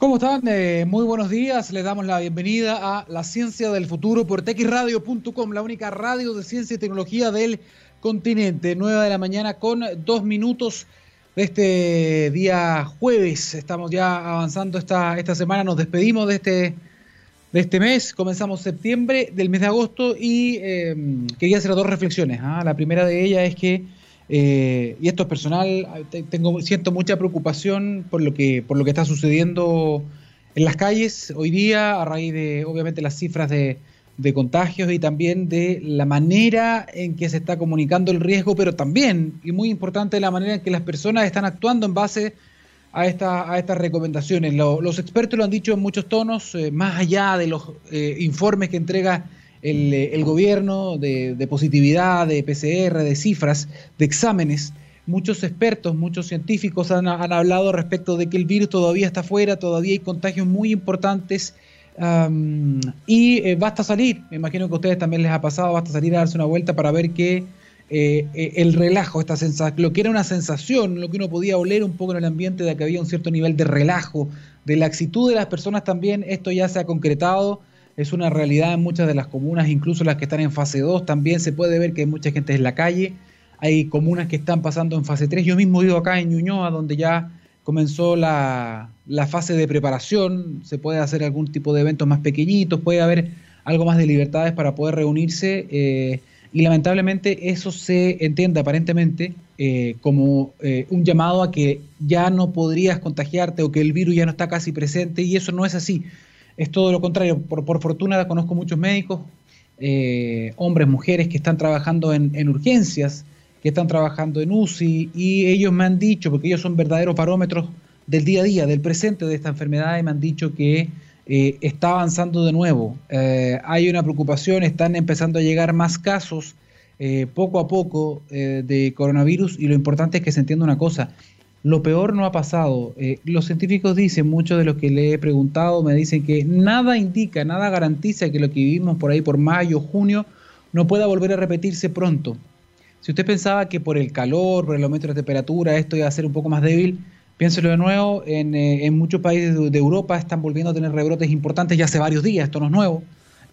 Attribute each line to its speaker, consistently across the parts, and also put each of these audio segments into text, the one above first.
Speaker 1: ¿Cómo están? Eh, muy buenos días. Les damos la bienvenida a La Ciencia del Futuro por texradio.com, la única radio de ciencia y tecnología del continente. 9 de la mañana con dos minutos de este día jueves. Estamos ya avanzando esta, esta semana. Nos despedimos de este, de este mes. Comenzamos septiembre del mes de agosto y eh, quería hacer dos reflexiones. ¿ah? La primera de ellas es que eh, y esto es personal, tengo, siento mucha preocupación por lo, que, por lo que está sucediendo en las calles hoy día, a raíz de, obviamente, las cifras de, contagios y también de la manera en que se está comunicando el riesgo, pero también, y muy importante, la manera en que las personas están actuando en base a, esta, a estas recomendaciones. los expertos lo han dicho en muchos tonos, eh, más allá de los eh, informes que entrega eh, el, gobierno de, positividad, de PCR, de cifras, de exámenes. Muchos expertos, muchos científicos han, hablado respecto de que el virus todavía está fuera, todavía hay contagios muy importantes y eh, basta salir. Me imagino que a ustedes también les ha pasado, basta salir a darse una vuelta para ver que eh, el relajo, esta sensación, lo que era una sensación, lo que uno podía oler un poco en el ambiente de que había un cierto nivel de relajo, de la actitud de las personas también, esto ya se ha concretado es una realidad en muchas de las comunas, incluso las que están en fase 2, también se puede ver que hay mucha gente en la calle, hay comunas que están pasando en fase 3, yo mismo vivo acá en Ñuñoa, donde ya comenzó la, fase de preparación, se puede hacer algún tipo de eventos más pequeñitos, puede haber algo más de libertades para poder reunirse eh, y lamentablemente eso se entiende aparentemente eh, como eh, un llamado a que ya no podrías contagiarte o que el virus ya no está casi presente y eso no es así es todo lo contrario. Por, por fortuna conozco muchos médicos, eh, hombres, mujeres que están trabajando en, urgencias, que están trabajando en UCI, y ellos me han dicho, porque ellos son verdaderos parómetros del día a día, del presente de esta enfermedad, y me han dicho que eh, está avanzando de nuevo. Eh, hay una preocupación, están empezando a llegar más casos poco a poco de coronavirus, y lo importante es que se entienda una cosa, lo peor no ha pasado. Eh, los científicos dicen, muchos de los que le he preguntado me dicen que nada indica, nada garantiza que lo que vivimos por ahí por mayo, junio, no pueda volver a repetirse pronto. Si usted pensaba que por el calor, por el aumento de temperatura, esto iba a ser un poco más débil, piénselo de nuevo, en, eh, muchos países de, Europa están volviendo a tener rebrotes importantes ya hace varios días, esto no es nuevo,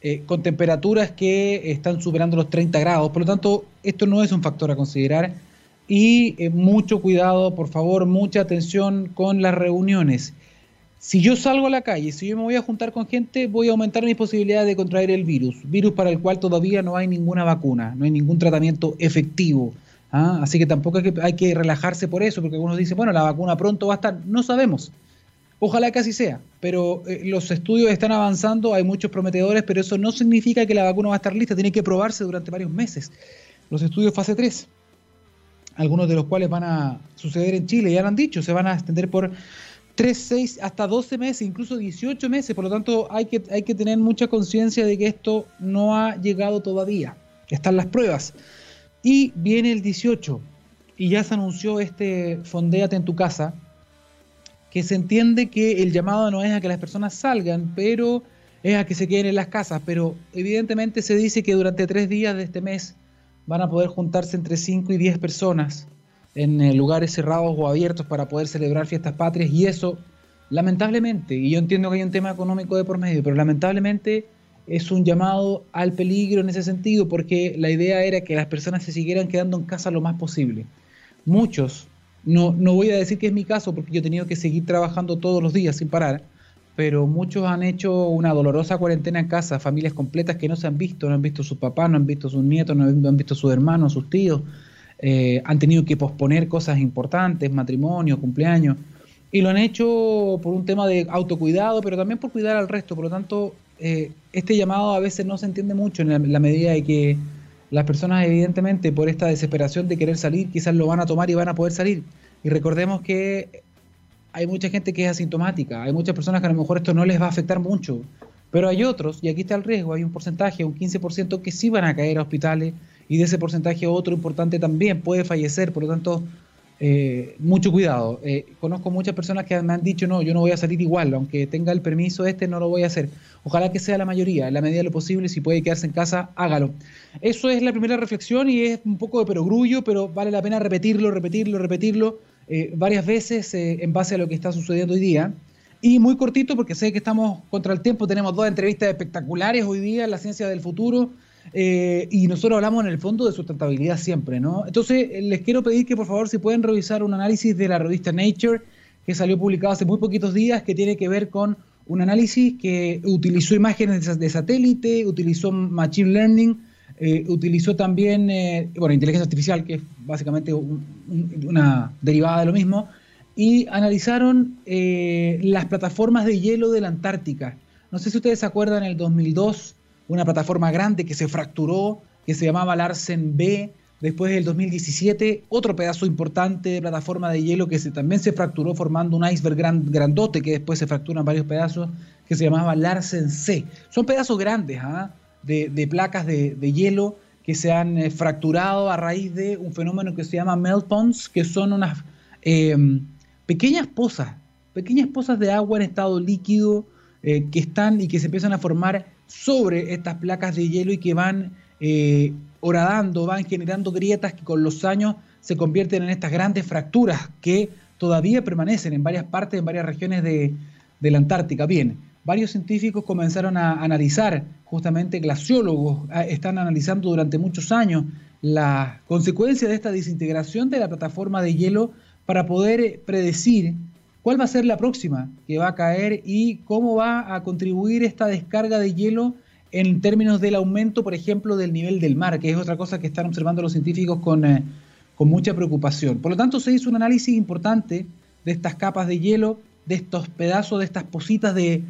Speaker 1: eh, con temperaturas que están superando los 30 grados. Por lo tanto, esto no es un factor a considerar y eh, mucho cuidado, por favor, mucha atención con las reuniones. Si yo salgo a la calle, si yo me voy a juntar con gente, voy a aumentar mis posibilidades de contraer el virus, virus para el cual todavía no hay ninguna vacuna, no hay ningún tratamiento efectivo. ¿ah? Así que tampoco hay que, relajarse por eso, porque algunos dicen, bueno, la vacuna pronto va a estar, no sabemos. Ojalá que así sea, pero eh, los estudios están avanzando, hay muchos prometedores, pero eso no significa que la vacuna va a estar lista, tiene que probarse durante varios meses. Los estudios fase 3 algunos de los cuales van a suceder en Chile, ya lo han dicho, se van a extender por 3, 6, hasta 12 meses, incluso 18 meses, por lo tanto hay que, hay que tener mucha conciencia de que esto no ha llegado todavía, están las pruebas. Y viene el 18, y ya se anunció este Fondéate en tu casa, que se entiende que el llamado no es a que las personas salgan, pero es a que se queden en las casas, pero evidentemente se dice que durante tres días de este mes van a poder juntarse entre 5 y 10 personas en eh, lugares cerrados o abiertos para poder celebrar fiestas patrias y eso, lamentablemente, y yo entiendo que hay un tema económico de por medio, pero lamentablemente es un llamado al peligro en ese sentido porque la idea era que las personas se siguieran quedando en casa lo más posible. Muchos, no, no voy a decir que es mi caso porque yo he tenido que seguir trabajando todos los días sin parar, pero muchos han hecho una dolorosa cuarentena en casa, familias completas que no se han visto, no han visto a sus papás, no han visto a sus nietos, no han visto a sus hermanos, sus tíos, eh, han tenido que posponer cosas importantes, matrimonio, cumpleaños, y lo han hecho por un tema de autocuidado, pero también por cuidar al resto, por lo tanto, eh, este llamado a veces no se entiende mucho en la medida de que las personas evidentemente por esta desesperación de querer salir quizás lo van a tomar y van a poder salir. Y recordemos que hay mucha gente que es asintomática, hay muchas personas que a lo mejor esto no les va a afectar mucho, pero hay otros, y aquí está el riesgo, hay un porcentaje, un 15% que sí van a caer a hospitales y de ese porcentaje otro importante también puede fallecer, por lo tanto, eh, mucho cuidado. Eh, conozco muchas personas que me han dicho, no, yo no voy a salir igual, aunque tenga el permiso este, no lo voy a hacer. Ojalá que sea la mayoría, en la medida de lo posible, si puede quedarse en casa, hágalo. Eso es la primera reflexión y es un poco de perogrullo, pero vale la pena repetirlo, repetirlo, repetirlo eh, varias veces eh, en base a lo que está sucediendo hoy día. Y muy cortito, porque sé que estamos contra el tiempo, tenemos dos entrevistas espectaculares hoy día en la ciencia del futuro. Eh, y nosotros hablamos en el fondo de sustentabilidad siempre, ¿no? Entonces, eh, les quiero pedir que por favor si pueden revisar un análisis de la revista Nature, que salió publicado hace muy poquitos días, que tiene que ver con un análisis que utilizó imágenes de satélite, utilizó machine learning, eh, utilizó también, bueno, inteligencia artificial, que es básicamente una derivada de lo mismo, y analizaron las plataformas de hielo de la Antártica. No sé si ustedes se acuerdan, en el 2002 una plataforma grande que se fracturó, que se llamaba Larsen B. Después del 2017, otro pedazo importante de plataforma de hielo que también se fracturó formando un iceberg grandote que después se fractura en varios pedazos, que se llamaba Larsen C. Son pedazos grandes ¿ah? De, placas de, hielo que se han eh, fracturado a raíz de un fenómeno que se llama melt ponds, que son unas em, pequeñas pozas, pequeñas pozas de agua en estado líquido eh, que están y que se empiezan a formar sobre estas placas de hielo y que van eh, horadando, van generando grietas que con los años se convierten en estas grandes fracturas que todavía permanecen en varias partes, en varias regiones de, la Antártica. Bien, varios científicos comenzaron a analizar, justamente glaciólogos ah, están analizando durante muchos años la consecuencia de esta desintegración de la plataforma de hielo para poder predecir ¿Cuál va a ser la próxima que va a caer y cómo va a contribuir esta descarga de hielo en términos del aumento, por ejemplo, del nivel del mar, que es otra cosa que están observando los científicos con, eh, mucha preocupación? Por lo tanto, se hizo un análisis importante de estas capas de hielo, de estos pedazos, de estas positas de,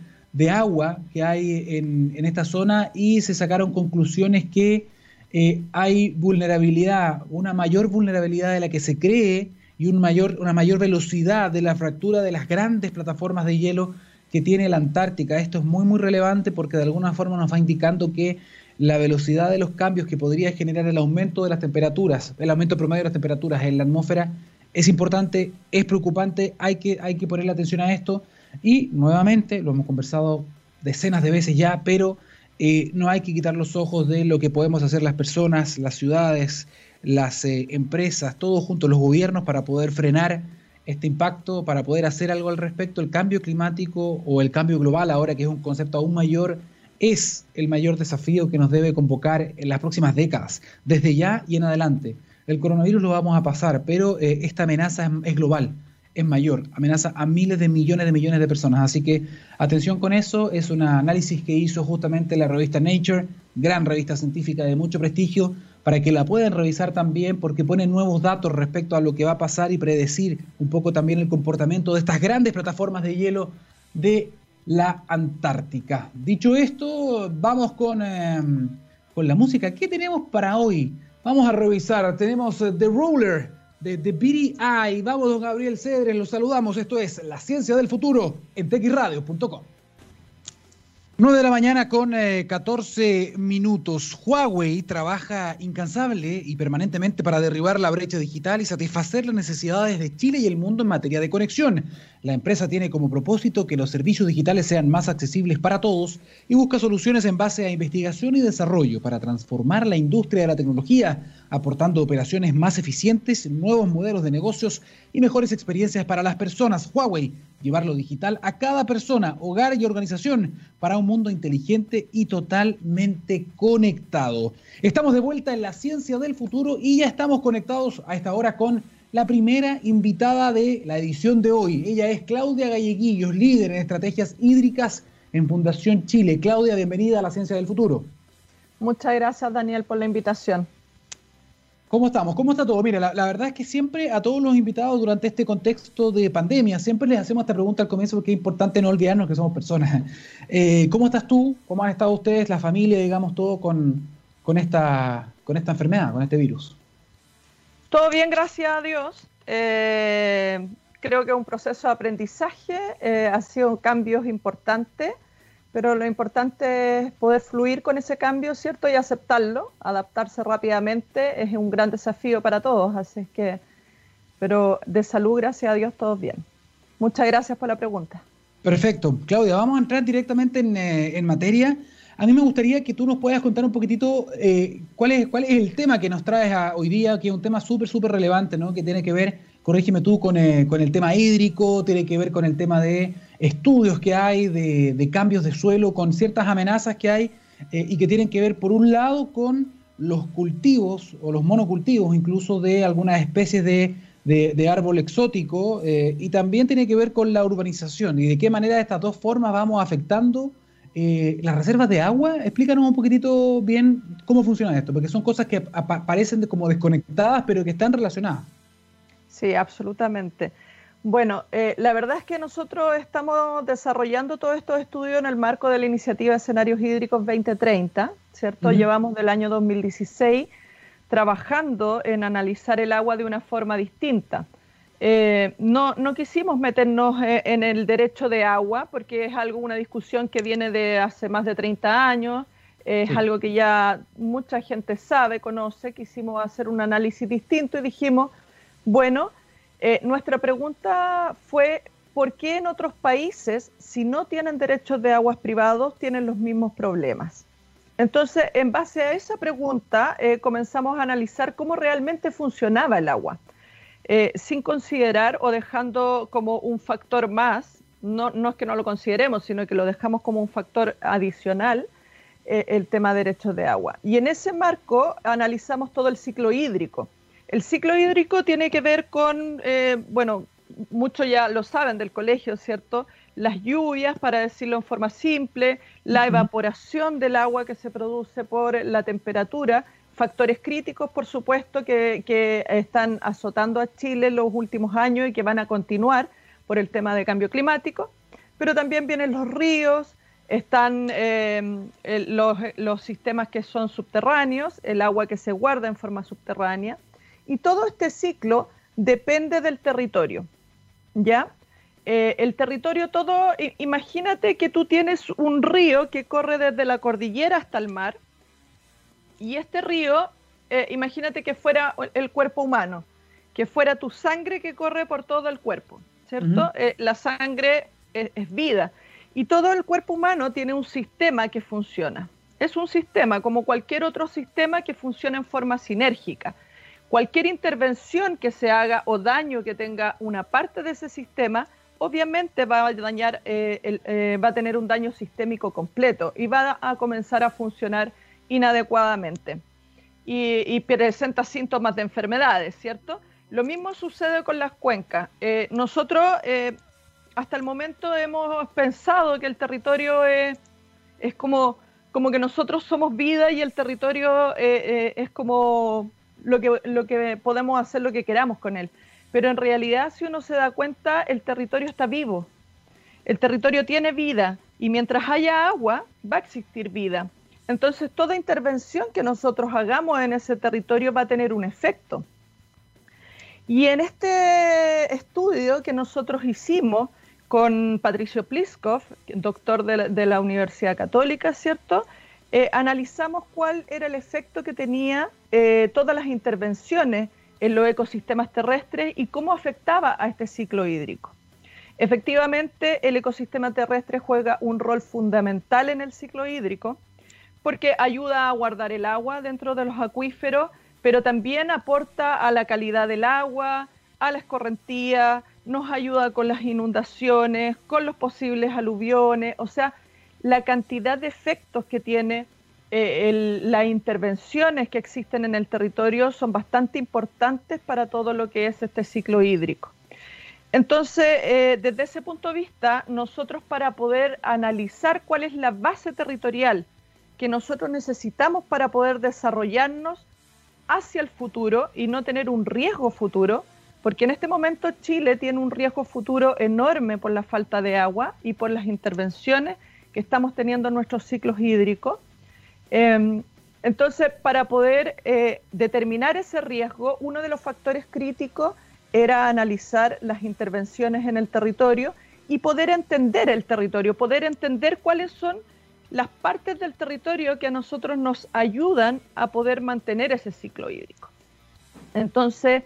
Speaker 1: agua que hay en, esta zona y se sacaron conclusiones que eh, hay vulnerabilidad, una mayor vulnerabilidad de la que se cree y un mayor, una mayor velocidad de la fractura de las grandes plataformas de hielo que tiene la Antártica. Esto es muy, muy relevante porque de alguna forma nos va indicando que la velocidad de los cambios que podría generar el aumento de las temperaturas, el aumento promedio de las temperaturas en la atmósfera, es importante, es preocupante, hay que, hay que ponerle atención a esto. Y nuevamente, lo hemos conversado decenas de veces ya, pero eh, no hay que quitar los ojos de lo que podemos hacer las personas, las ciudades, las eh, empresas, todos juntos, los gobiernos, para poder frenar este impacto, para poder hacer algo al respecto. El cambio climático o el cambio global, ahora que es un concepto aún mayor, es el mayor desafío que nos debe convocar en las próximas décadas, desde ya y en adelante. El coronavirus lo vamos a pasar, pero eh, esta amenaza es, global, es mayor, amenaza a miles de millones de millones de personas. Así que atención con eso, es un análisis que hizo justamente la revista Nature, gran revista científica de mucho prestigio, para que la puedan revisar también porque pone nuevos datos respecto a lo que va a pasar y predecir un poco también el comportamiento de estas grandes plataformas de hielo de la Antártica. Dicho esto, vamos con, em, con la música. ¿Qué tenemos para hoy? Vamos a revisar. Tenemos eh, The Roller de The Eye. Vamos, don Gabriel Cedres, los saludamos. Esto es La Ciencia del Futuro en texradio.com. 9 de la mañana con 14 eh, minutos. Huawei trabaja incansable y permanentemente para derribar la brecha digital y satisfacer las necesidades de Chile y el mundo en materia de conexión. La empresa tiene como propósito que los servicios digitales sean más accesibles para todos y busca soluciones en base a investigación y desarrollo para transformar la industria de la tecnología aportando operaciones más eficientes, nuevos modelos de negocios y mejores experiencias para las personas. Huawei, llevar lo digital a cada persona, hogar y organización para un mundo inteligente y totalmente conectado. Estamos de vuelta en la ciencia del futuro y ya estamos conectados a esta hora con la primera invitada de la edición de hoy. Ella es Claudia Galleguillos, líder en estrategias hídricas en Fundación Chile. Claudia, bienvenida a la ciencia del futuro.
Speaker 2: Muchas gracias, Daniel, por la invitación.
Speaker 1: ¿Cómo estamos? ¿Cómo está todo? Mira, la, verdad es que siempre a todos los invitados durante este contexto de pandemia, siempre les hacemos esta pregunta al comienzo porque es importante no olvidarnos que somos personas. Eh, ¿Cómo estás tú? ¿Cómo han estado ustedes, la familia, digamos, todo con, con, esta, con esta enfermedad, con este virus?
Speaker 2: Todo bien, gracias a Dios. Eh, creo que un proceso de aprendizaje eh, ha sido cambios importantes pero lo importante es poder fluir con ese cambio, ¿cierto? Y aceptarlo, adaptarse rápidamente es un gran desafío para todos, así que, pero de salud, gracias a Dios, todos bien. Muchas gracias por la pregunta.
Speaker 1: Perfecto. Claudia, vamos a entrar directamente en, eh, materia. A mí me gustaría que tú nos puedas contar un poquitito eh, cuál, es, cuál es el tema que nos traes hoy día, que es un tema súper, súper relevante, ¿no? Que tiene que ver corrígeme tú, con, eh, con, el tema hídrico, tiene que ver con el tema de estudios que hay de, cambios de suelo, con ciertas amenazas que hay eh, y que tienen que ver, por un lado, con los cultivos o los monocultivos incluso de algunas especies de, árbol exótico eh, y también tiene que ver con la urbanización y de qué manera de estas dos formas vamos afectando eh, las reservas de agua. Explícanos un poquitito bien cómo funciona esto, porque son cosas que parecen como desconectadas pero que están relacionadas.
Speaker 2: Sí, absolutamente. Bueno, eh, la verdad es que nosotros estamos desarrollando todos estos estudios en el marco de la iniciativa Escenarios Hídricos 2030, ¿cierto? Llevamos del año 2016 trabajando en analizar el agua de una forma distinta. Eh, no, no, quisimos meternos eh, en el derecho de agua porque es algo, una discusión que viene de hace más de 30 años, es algo que ya mucha gente sabe, conoce, quisimos hacer un análisis distinto y dijimos, bueno, eh, nuestra pregunta fue, ¿por qué en otros países, si no tienen derechos de aguas privados, tienen los mismos problemas? Entonces, en base a esa pregunta, eh, comenzamos a analizar cómo realmente funcionaba el agua, eh, sin considerar o dejando como un factor más, no, no, es que no lo consideremos, sino que lo dejamos como un factor adicional, el tema de derechos de agua. Y en ese marco analizamos todo el ciclo hídrico el ciclo hídrico tiene que ver con, eh, bueno, muchos ya lo saben del colegio, ¿cierto? Las lluvias, para decirlo en forma simple, la evaporación del agua que se produce por la temperatura, factores críticos, por supuesto, que, están azotando a Chile en los últimos años y que van a continuar por el tema de cambio climático, pero también vienen los ríos, están eh, los, los sistemas que son subterráneos, el agua que se guarda en forma subterránea, y todo este ciclo depende del territorio, ¿ya? Eh, el territorio todo, imagínate que tú tienes un río que corre desde la cordillera hasta el mar, y este río, eh, imagínate que fuera el cuerpo humano, que fuera tu sangre que corre por todo el cuerpo, ¿cierto? Eh, la sangre es, es vida, y todo el cuerpo humano tiene un sistema que funciona. Es un sistema como cualquier otro sistema que funciona en forma sinérgica Cualquier intervención que se haga o daño que tenga una parte de ese sistema, obviamente va a dañar, eh, eh, va a tener un daño sistémico completo y va a comenzar a funcionar inadecuadamente y, presenta síntomas de enfermedades, ¿cierto? Lo mismo sucede con las cuencas. Eh, nosotros hasta el momento hemos pensado que el territorio es, es como, como que nosotros somos vida y el territorio es como lo que, lo que podemos hacer lo que queramos con él. Pero en realidad, si uno se da cuenta, el territorio está vivo. El territorio tiene vida y mientras haya agua, va a existir vida. Entonces, toda intervención que nosotros hagamos en ese territorio va a tener un efecto. Y en este estudio que nosotros hicimos con Patricio Pliskov, doctor de la, de la Universidad Católica, ¿cierto? Eh, analizamos cuál era el efecto que tenía eh, todas las intervenciones en los ecosistemas terrestres y cómo afectaba a este ciclo hídrico. Efectivamente, el ecosistema terrestre juega un rol fundamental en el ciclo hídrico porque ayuda a guardar el agua dentro de los acuíferos, pero también aporta a la calidad del agua, a la escorrentía, nos ayuda con las inundaciones, con los posibles aluviones, o sea, la cantidad de efectos que tiene eh, las intervenciones que existen en el territorio son bastante importantes para todo lo que es este ciclo hídrico. Entonces, eh, desde ese punto de vista, nosotros para poder analizar cuál es la base territorial que nosotros necesitamos para poder desarrollarnos hacia el futuro y no tener un riesgo futuro, porque en este momento Chile tiene un riesgo futuro enorme por la falta de agua y por las intervenciones que estamos teniendo en nuestros ciclos hídricos. Em, entonces, para poder eh, determinar ese riesgo, uno de los factores críticos era analizar las intervenciones en el territorio y poder entender el territorio, poder entender cuáles son las partes del territorio que a nosotros nos ayudan a poder mantener ese ciclo hídrico. Entonces,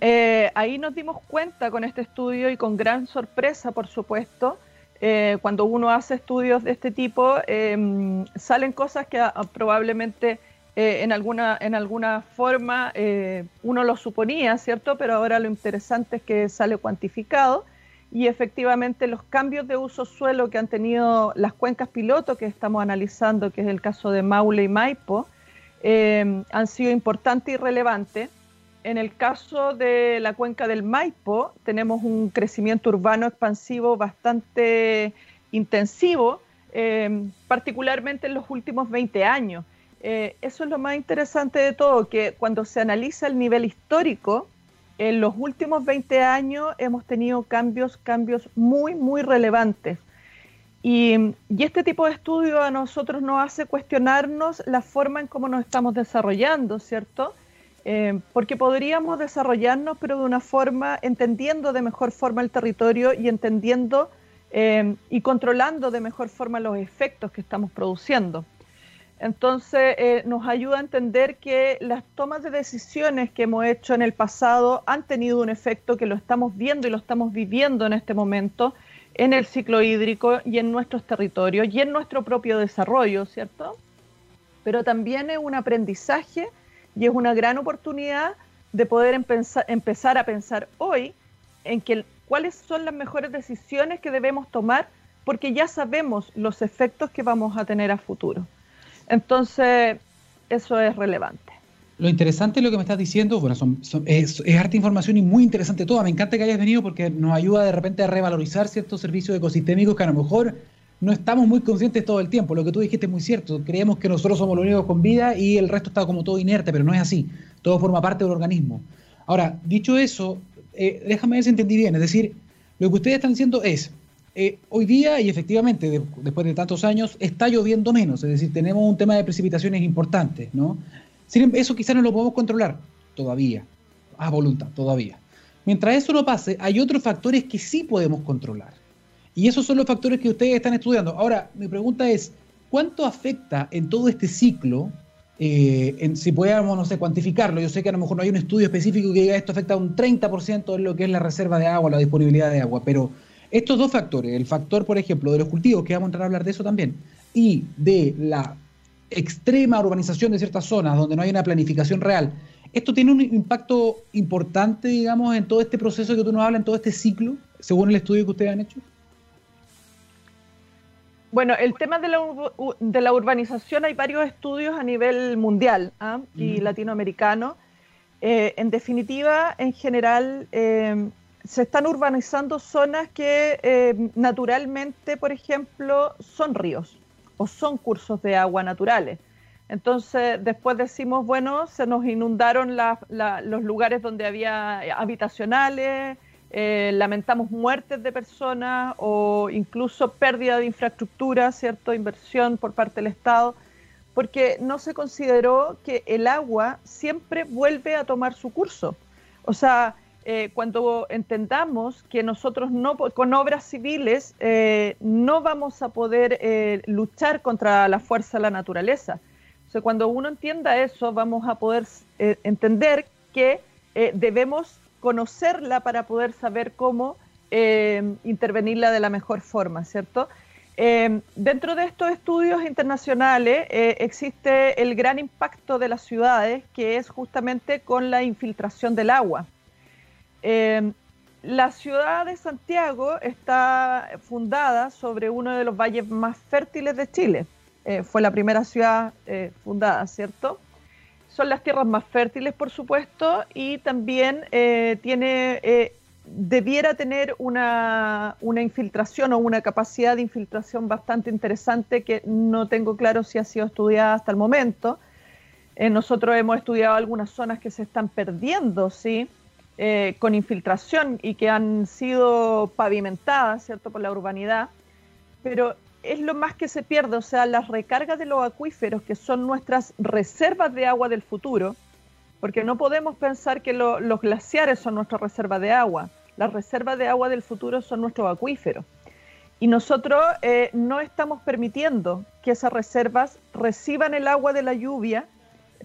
Speaker 2: eh, ahí nos dimos cuenta con este estudio y con gran sorpresa, por supuesto, eh, cuando uno hace estudios de este tipo, em, salen cosas que ah, probablemente eh, en, alguna, en alguna forma eh, uno lo suponía, ¿cierto? Pero ahora lo interesante es que sale cuantificado y efectivamente los cambios de uso suelo que han tenido las cuencas piloto que estamos analizando, que es el caso de Maule y Maipo, eh, han sido importantes y relevantes. En el caso de la cuenca del Maipo, tenemos un crecimiento urbano expansivo bastante intensivo, eh, particularmente en los últimos 20 años. Eh, eso es lo más interesante de todo, que cuando se analiza el nivel histórico, en los últimos 20 años hemos tenido cambios, cambios muy, muy relevantes. Y, este tipo de estudio a nosotros nos hace cuestionarnos la forma en cómo nos estamos desarrollando, ¿cierto? Eh, porque podríamos desarrollarnos, pero de una forma, entendiendo de mejor forma el territorio y entendiendo eh, y controlando de mejor forma los efectos que estamos produciendo. Entonces eh, nos ayuda a entender que las tomas de decisiones que hemos hecho en el pasado han tenido un efecto que lo estamos viendo y lo estamos viviendo en este momento en el ciclo hídrico y en nuestros territorios y en nuestro propio desarrollo, ¿cierto? Pero también es un aprendizaje y es una gran oportunidad de poder empezar a pensar hoy en que, cuáles son las mejores decisiones que debemos tomar porque ya sabemos los efectos que vamos a tener a futuro. Entonces, eso es relevante.
Speaker 1: Lo interesante de lo que me estás diciendo, bueno, es, es, harta información y muy interesante toda. Me encanta que hayas venido porque nos ayuda de repente a revalorizar ciertos servicios ecosistémicos que a lo mejor no estamos muy conscientes todo el tiempo. Lo que tú dijiste es muy cierto. Creemos que nosotros somos los únicos con vida y el resto está como todo inerte, pero no es así. Todo forma parte del organismo. Ahora, dicho eso, eh, déjame ver si entendí bien. Es decir, lo que ustedes están diciendo es, eh, hoy día, y efectivamente, después de tantos años, está lloviendo menos, es decir, tenemos un tema de precipitaciones importantes, ¿no? Em, eso quizás no lo podemos controlar todavía, a voluntad, todavía. Mientras eso no pase, hay otros factores que sí podemos controlar. Y esos son los factores que ustedes están estudiando. Ahora, mi pregunta es, ¿cuánto afecta en todo este ciclo, eh, en, si pudiéramos, no sé, cuantificarlo? Yo sé que a lo mejor no hay un estudio específico que diga esto afecta un 30% en lo que es la reserva de agua, la disponibilidad de agua, pero estos dos factores, el factor, por ejemplo, de los cultivos, que vamos a entrar a hablar de eso también, y de la extrema urbanización de ciertas zonas donde no hay una planificación real, ¿esto tiene un impacto importante, digamos, en todo este proceso que tú nos hablas, en todo este ciclo, según el estudio que ustedes han hecho?
Speaker 2: Bueno, el tema de la, de la urbanización hay varios estudios a nivel mundial ¿ah? y latinoamericano. Eh, en definitiva, en general, eh, se están urbanizando zonas que eh, naturalmente, por ejemplo, son ríos o son cursos de agua naturales. Entonces, después decimos, bueno, se nos inundaron los lugares donde había habitacionales, eh, lamentamos muertes de personas o incluso pérdida de infraestructura, ¿cierto? Inversión por parte del Estado, porque no se consideró que el agua siempre vuelve a tomar su curso. O sea, eh, cuando entendamos que nosotros no con obras civiles eh, no vamos a poder eh, luchar contra la fuerza de la naturaleza. O cuando uno entienda eso, vamos a poder entender que debemos conocerla para poder saber cómo intervenirla de la mejor forma, ¿cierto? dentro de estos estudios internacionales existe el gran impacto de las ciudades, que es justamente con la infiltración del agua. Eh, la ciudad de Santiago está fundada sobre uno de los valles más fértiles de Chile. Eh, fue la primera ciudad eh, fundada, ¿cierto? Son las tierras más fértiles, por supuesto, y también tiene, debiera tener una, una, infiltración o una capacidad de infiltración bastante interesante que no tengo claro si ha sido estudiada hasta el momento. nosotros hemos estudiado algunas zonas que se están perdiendo, ¿sí? Eh, con infiltración y que han sido pavimentadas, ¿cierto?, por la urbanidad, pero es lo más que se pierde, o sea, las recargas de los acuíferos, que son nuestras reservas de agua del futuro, porque no podemos pensar que los glaciares son nuestra reserva de agua, las reservas de agua del futuro son nuestros acuíferos. Y nosotros eh, no estamos permitiendo que esas reservas reciban el agua de la lluvia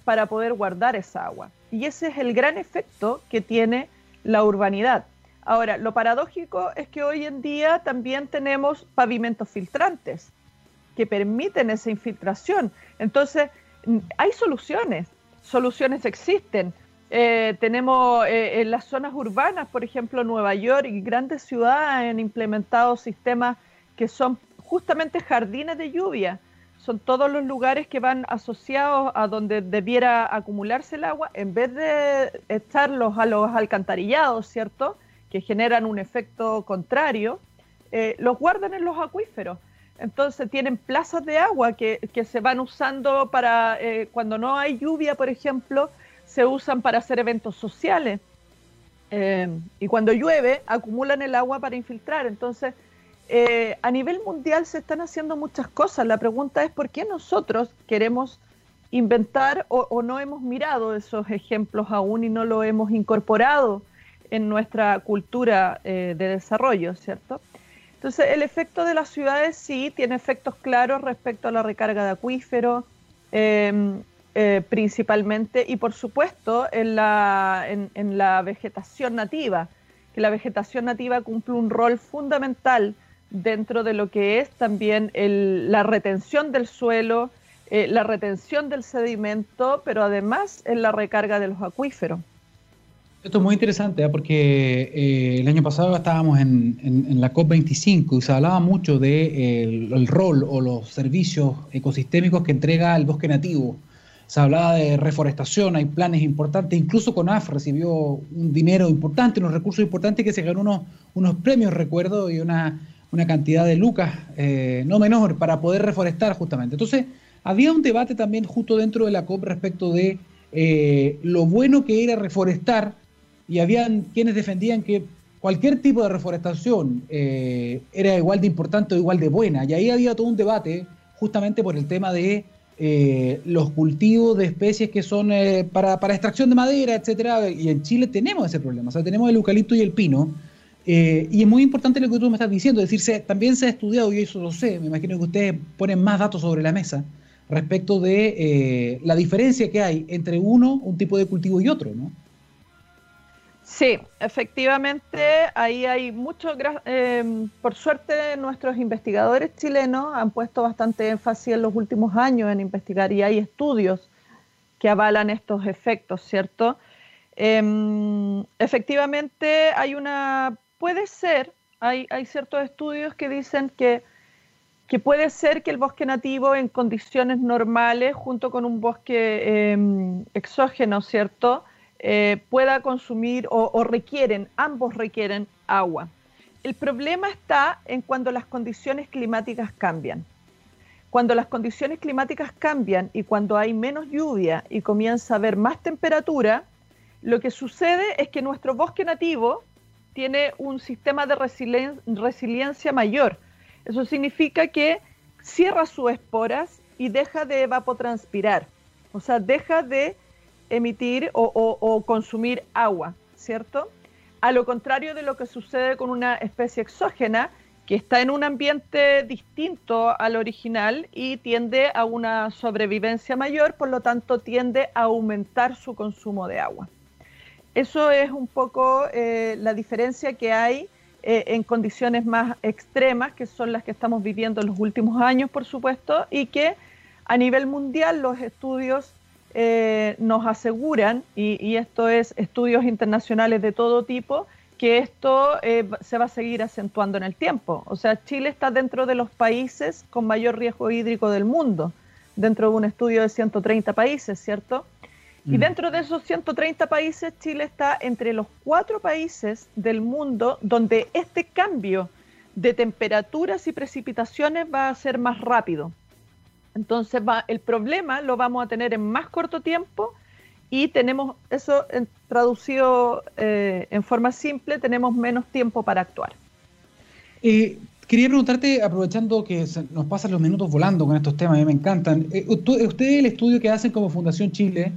Speaker 2: para poder guardar esa agua. Y ese es el gran efecto que tiene la urbanidad. Ahora, lo paradójico es que hoy en día también tenemos pavimentos filtrantes que permiten esa infiltración. Entonces, hay soluciones, soluciones existen. Eh, tenemos eh, en las zonas urbanas, por ejemplo, Nueva York y grandes ciudades han implementado sistemas que son justamente jardines de lluvia. Son todos los lugares que van asociados a donde debiera acumularse el agua, en vez de echarlos a los alcantarillados, ¿cierto? Que generan un efecto contrario, eh, los guardan en los acuíferos. Entonces tienen plazas de agua que, se van usando para, cuando no hay lluvia, por ejemplo, se usan para hacer eventos sociales. Eh, y cuando llueve, acumulan el agua para infiltrar. Entonces, eh, a nivel mundial se están haciendo muchas cosas. La pregunta es por qué nosotros queremos inventar o, no hemos mirado esos ejemplos aún y no lo hemos incorporado en nuestra cultura eh, de desarrollo, ¿cierto? Entonces, el efecto de las ciudades sí tiene efectos claros respecto a la recarga de acuíferos. Eh, principalmente y por supuesto en la, en, la vegetación nativa, que la vegetación nativa cumple un rol fundamental dentro de lo que es también la retención del suelo, eh, la retención del sedimento, pero además en la recarga de los acuíferos.
Speaker 1: Esto es muy interesante ¿eh? porque el año pasado estábamos en, la COP25 y se hablaba mucho del de, el rol o los servicios ecosistémicos que entrega el bosque nativo se hablaba de reforestación, hay planes importantes, incluso CONAF recibió un dinero importante, unos recursos importantes que se ganó unos, unos premios, recuerdo, y una, cantidad de lucas eh, no menor para poder reforestar justamente. Entonces, había un debate también justo dentro de la COP respecto de eh, lo bueno que era reforestar y habían quienes defendían que cualquier tipo de reforestación eh, era igual de importante o igual de buena. Y ahí había todo un debate justamente por el tema de eh, los cultivos de especies que son eh, para, extracción de madera, etcétera, y en Chile tenemos ese problema, o sea, tenemos el eucalipto y el pino, eh, y es muy importante lo que tú me estás diciendo, es decir, también se ha estudiado, y eso lo sé, me imagino que ustedes ponen más datos sobre la mesa respecto de la diferencia que hay entre uno, un tipo de cultivo y otro, ¿no?
Speaker 2: Sí, efectivamente, ahí hay mucho, eh, por suerte nuestros investigadores chilenos han puesto bastante énfasis en los últimos años en investigar y hay estudios que avalan estos efectos, ¿cierto? Em, efectivamente, hay una, puede ser, hay, hay ciertos estudios que dicen que, que, puede ser que el bosque nativo en condiciones normales, junto con un bosque em, exógeno, ¿cierto? Eh, pueda consumir o, requieren, ambos requieren agua. El problema está en cuando las condiciones climáticas cambian. Cuando las condiciones climáticas cambian y cuando hay menos lluvia y comienza a haber más temperatura, lo que sucede es que nuestro bosque nativo tiene un sistema de resiliencia mayor. Eso significa que cierra sus esporas y deja de evapotranspirar, o sea, deja de emitir o, consumir agua, ¿cierto? A lo contrario de lo que sucede con una especie exógena que está en un ambiente distinto al original y tiende a una sobrevivencia mayor, por lo tanto tiende a aumentar su consumo de agua. Eso es un poco eh, la diferencia que hay eh, en condiciones más extremas, que son las que estamos viviendo en los últimos años, por supuesto, y que a nivel mundial los estudios eh, nos aseguran, y, esto es estudios internacionales de todo tipo, que esto eh, se va a seguir acentuando en el tiempo. O sea, Chile está dentro de los países con mayor riesgo hídrico del mundo, dentro de un estudio de 130 países, ¿cierto? Y mm. dentro de esos 130 países, Chile está entre los cuatro países del mundo donde este cambio de temperaturas y precipitaciones va a ser más rápido. Entonces va, el problema lo vamos a tener en más corto tiempo y tenemos eso traducido eh, en forma simple, tenemos menos tiempo para actuar.
Speaker 1: Eh, quería preguntarte, aprovechando que nos pasan los minutos volando con estos temas, a mí me encantan. Eh, usted, el estudio que hacen como Fundación Chile,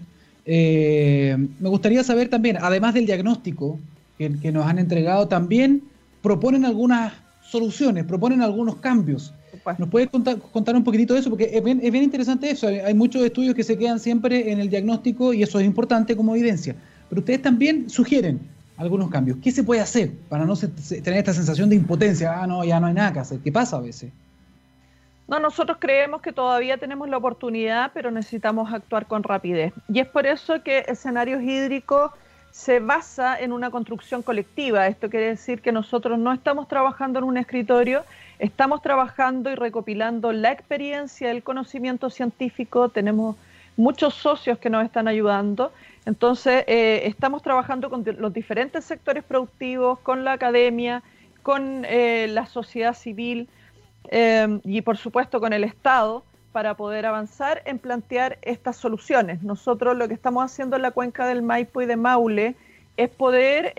Speaker 1: me gustaría saber también, además del diagnóstico que nos han entregado, también proponen algunas soluciones, proponen algunos cambios. ¿Nos puedes contar, un poquitito de eso? Porque es bien, interesante eso. Hay, muchos estudios que se quedan siempre en el diagnóstico y eso es importante como evidencia. Pero ustedes también sugieren algunos cambios. ¿Qué se puede hacer para no tener esta sensación de impotencia? Ah, no, ya no hay nada que hacer. ¿Qué pasa a veces?
Speaker 2: No, nosotros creemos que todavía tenemos la oportunidad, pero necesitamos actuar con rapidez. Y es por eso que escenarios hídricos se basa en una construcción colectiva. Esto quiere decir que nosotros no estamos trabajando en un escritorio, estamos trabajando y recopilando la experiencia, el conocimiento científico, tenemos muchos socios que nos están ayudando. Entonces, eh, estamos trabajando con los diferentes sectores productivos, con la academia, con eh, la sociedad civil eh, y, por supuesto, con el Estado para poder avanzar en plantear estas soluciones. Nosotros lo que estamos haciendo en la cuenca del Maipo y de Maule es poder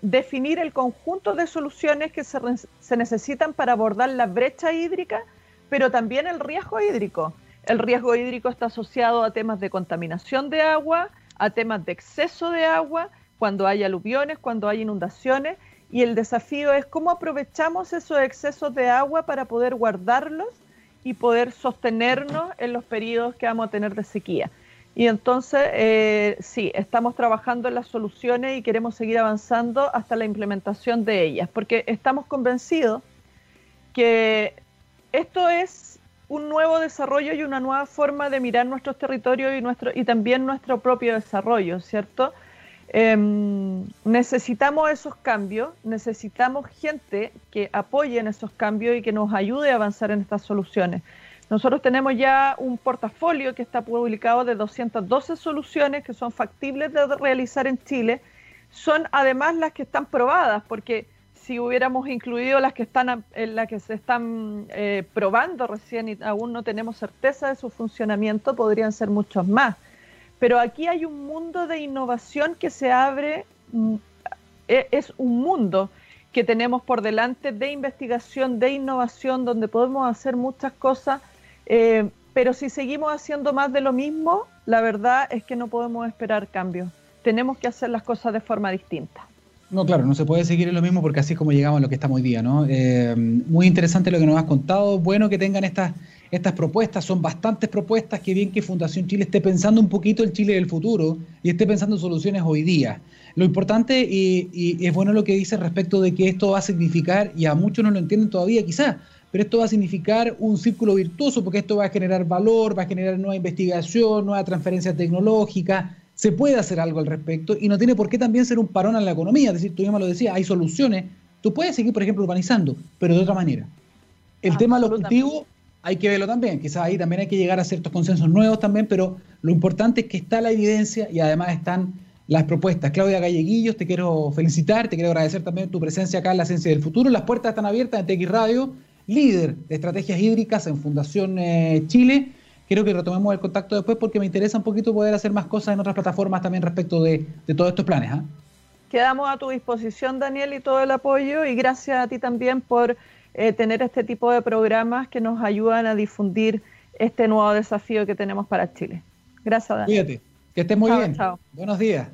Speaker 2: definir el conjunto de soluciones que se, se necesitan para abordar la brecha hídrica, pero también el riesgo hídrico. El riesgo hídrico está asociado a temas de contaminación de agua, a temas de exceso de agua, cuando hay aluviones, cuando hay inundaciones, y el desafío es cómo aprovechamos esos excesos de agua para poder guardarlos y poder sostenernos en los periodos que vamos a tener de sequía. Y entonces, eh, sí, estamos trabajando en las soluciones y queremos seguir avanzando hasta la implementación de ellas, porque estamos convencidos que esto es un nuevo desarrollo y una nueva forma de mirar nuestros territorios y, nuestro, y también nuestro propio desarrollo, ¿cierto? Em, necesitamos esos cambios, necesitamos gente que apoye en esos cambios y que nos ayude a avanzar en estas soluciones. Nosotros tenemos ya un portafolio que está publicado de 212 soluciones que son factibles de realizar en Chile. Son además las que están probadas, porque si hubiéramos incluido las que están las que se están eh, probando recién y aún no tenemos certeza de su funcionamiento, podrían ser muchos más. Pero aquí hay un mundo de innovación que se abre, mm, e, es un mundo que tenemos por delante de investigación, de innovación, donde podemos hacer muchas cosas, eh, pero si seguimos haciendo más de lo mismo, la verdad es que no podemos esperar cambios. Tenemos que hacer las cosas de forma distinta.
Speaker 1: No, claro, no se puede seguir en lo mismo porque así es como llegamos a lo que estamos hoy día, ¿no? Eh, muy interesante lo que nos has contado. Bueno que tengan estas, estas propuestas, son bastantes propuestas. Que bien que Fundación Chile esté pensando un poquito el Chile del futuro y esté pensando en soluciones hoy día. Lo importante, y, es bueno lo que dice respecto de que esto va a significar, y a muchos no lo entienden todavía quizás, pero esto va a significar un círculo virtuoso porque esto va a generar valor, va a generar nueva investigación, nueva transferencia tecnológica se puede hacer algo al respecto y no tiene por qué también ser un parón en la economía. Es decir, tú ya me lo decías, hay soluciones. Tú puedes seguir, por ejemplo, urbanizando, pero de otra manera. El tema de los cultivos hay que verlo también. Quizás ahí también hay que llegar a ciertos consensos nuevos también, pero lo importante es que está la evidencia y además están las propuestas. Claudia Galleguillos, te quiero felicitar, te quiero agradecer también tu presencia acá en la Ciencia del Futuro. Las puertas están abiertas en TX Radio, líder de estrategias hídricas en Fundación eh, Chile quiero que retomemos el contacto después porque me interesa un poquito poder hacer más cosas en otras plataformas también respecto de, todos estos planes. ¿ah?
Speaker 2: Quedamos a tu disposición, Daniel, y todo el apoyo y gracias a ti también por eh, tener este tipo de programas que nos ayudan a difundir este nuevo desafío que tenemos para Chile. Gracias,
Speaker 1: Daniel. Cuídate, que estés muy bien. Buenos días.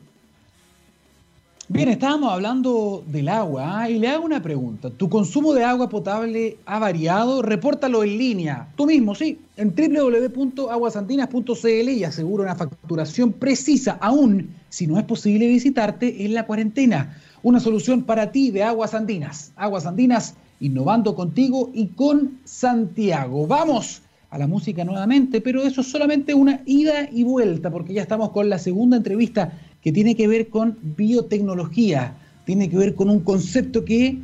Speaker 1: Bien, estábamos hablando del agua ¿ah? y le hago una pregunta. ¿Tu consumo de agua potable ha variado? Repórtalo en línea, tú mismo, sí, en www.aguasandinas.cl y asegura una facturación precisa, aún si no es posible visitarte en la cuarentena. Una solución para ti de Aguas Andinas. Aguas Andinas, innovando contigo y con Santiago. Vamos a la música nuevamente, pero eso es solamente una ida y vuelta, porque ya estamos con la segunda entrevista que tiene que ver con biotecnología, tiene que ver con un concepto que